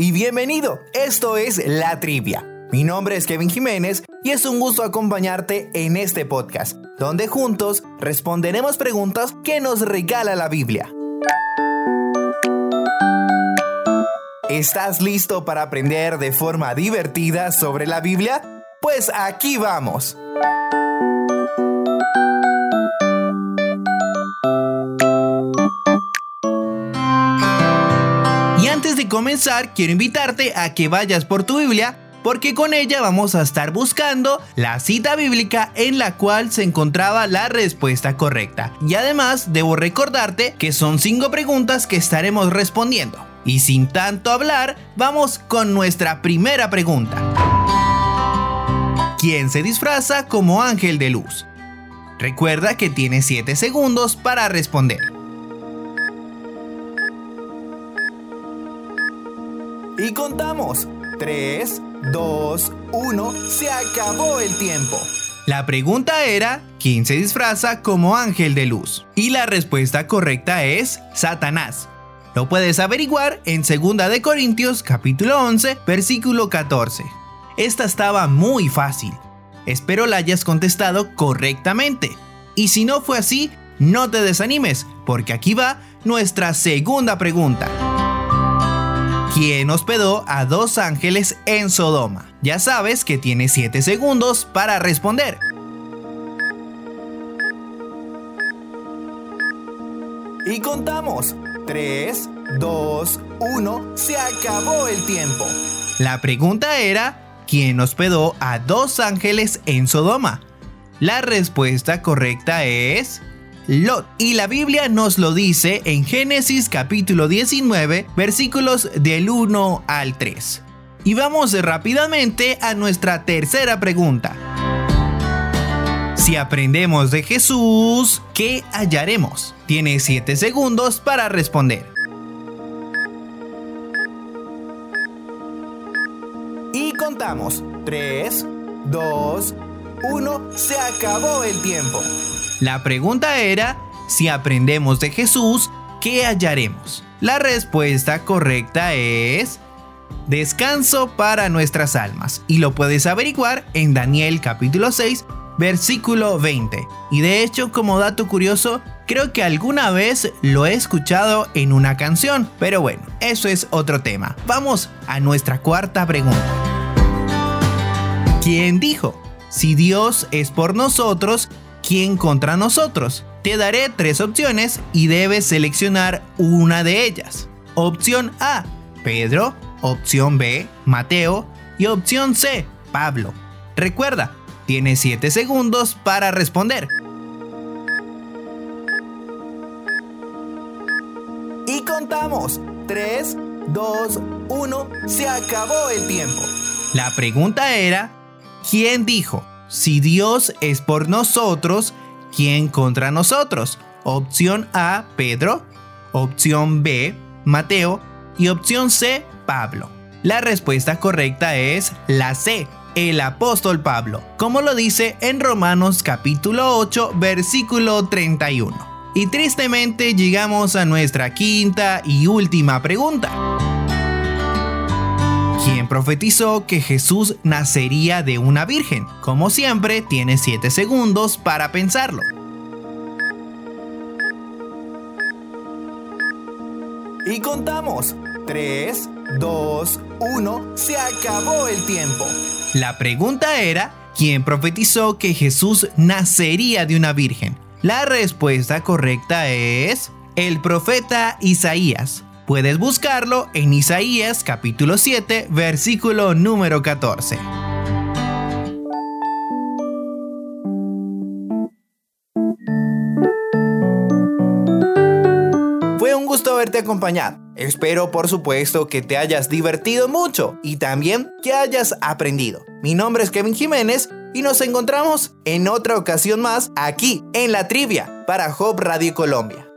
y bienvenido. Esto es La Trivia. Mi nombre es Kevin Jiménez y es un gusto acompañarte en este podcast, donde juntos responderemos preguntas que nos regala la Biblia. ¿Estás listo para aprender de forma divertida sobre la Biblia? Pues aquí vamos. Comenzar, quiero invitarte a que vayas por tu Biblia porque con ella vamos a estar buscando la cita bíblica en la cual se encontraba la respuesta correcta. Y además debo recordarte que son cinco preguntas que estaremos respondiendo. Y sin tanto hablar, vamos con nuestra primera pregunta. ¿Quién se disfraza como ángel de luz? Recuerda que tienes 7 segundos para responder. Y contamos. 3, 2, 1. Se acabó el tiempo. La pregunta era, ¿quién se disfraza como ángel de luz? Y la respuesta correcta es Satanás. Lo puedes averiguar en 2 de Corintios capítulo 11, versículo 14. Esta estaba muy fácil. Espero la hayas contestado correctamente. Y si no fue así, no te desanimes, porque aquí va nuestra segunda pregunta. ¿Quién hospedó a dos ángeles en Sodoma? Ya sabes que tienes 7 segundos para responder. Y contamos. 3, 2, 1. Se acabó el tiempo. La pregunta era, ¿quién hospedó a dos ángeles en Sodoma? La respuesta correcta es Lot. Y la Biblia nos lo dice en Génesis capítulo 19, versículos del 1 al 3. Y vamos rápidamente a nuestra tercera pregunta. Si aprendemos de Jesús, ¿qué hallaremos? Tiene 7 segundos para responder. Y contamos. 3, 2, 1. Se acabó el tiempo. La pregunta era, si aprendemos de Jesús, ¿qué hallaremos? La respuesta correcta es descanso para nuestras almas y lo puedes averiguar en Daniel capítulo 6 versículo 20. Y de hecho, como dato curioso, creo que alguna vez lo he escuchado en una canción, pero bueno, eso es otro tema. Vamos a nuestra cuarta pregunta. ¿Quién dijo? Si Dios es por nosotros, ¿quién contra nosotros? Te daré tres opciones y debes seleccionar una de ellas. Opción A, Pedro. Opción B, Mateo. Y opción C, Pablo. Recuerda, tienes 7 segundos para responder. Y contamos. 3, 2, 1. Se acabó el tiempo. La pregunta era, ¿quién dijo? Si Dios es por nosotros, ¿quién contra nosotros? Opción A, Pedro. Opción B, Mateo. Y opción C, Pablo. La respuesta correcta es la C, el apóstol Pablo, como lo dice en Romanos capítulo 8, versículo 31. Y tristemente llegamos a nuestra quinta y última pregunta profetizó que Jesús nacería de una virgen. Como siempre, tiene 7 segundos para pensarlo. Y contamos. 3, 2, 1. Se acabó el tiempo. La pregunta era, ¿quién profetizó que Jesús nacería de una virgen? La respuesta correcta es el profeta Isaías. Puedes buscarlo en Isaías capítulo 7, versículo número 14. Fue un gusto haberte acompañado. Espero por supuesto que te hayas divertido mucho y también que hayas aprendido. Mi nombre es Kevin Jiménez y nos encontramos en otra ocasión más aquí en la trivia para Hop Radio Colombia.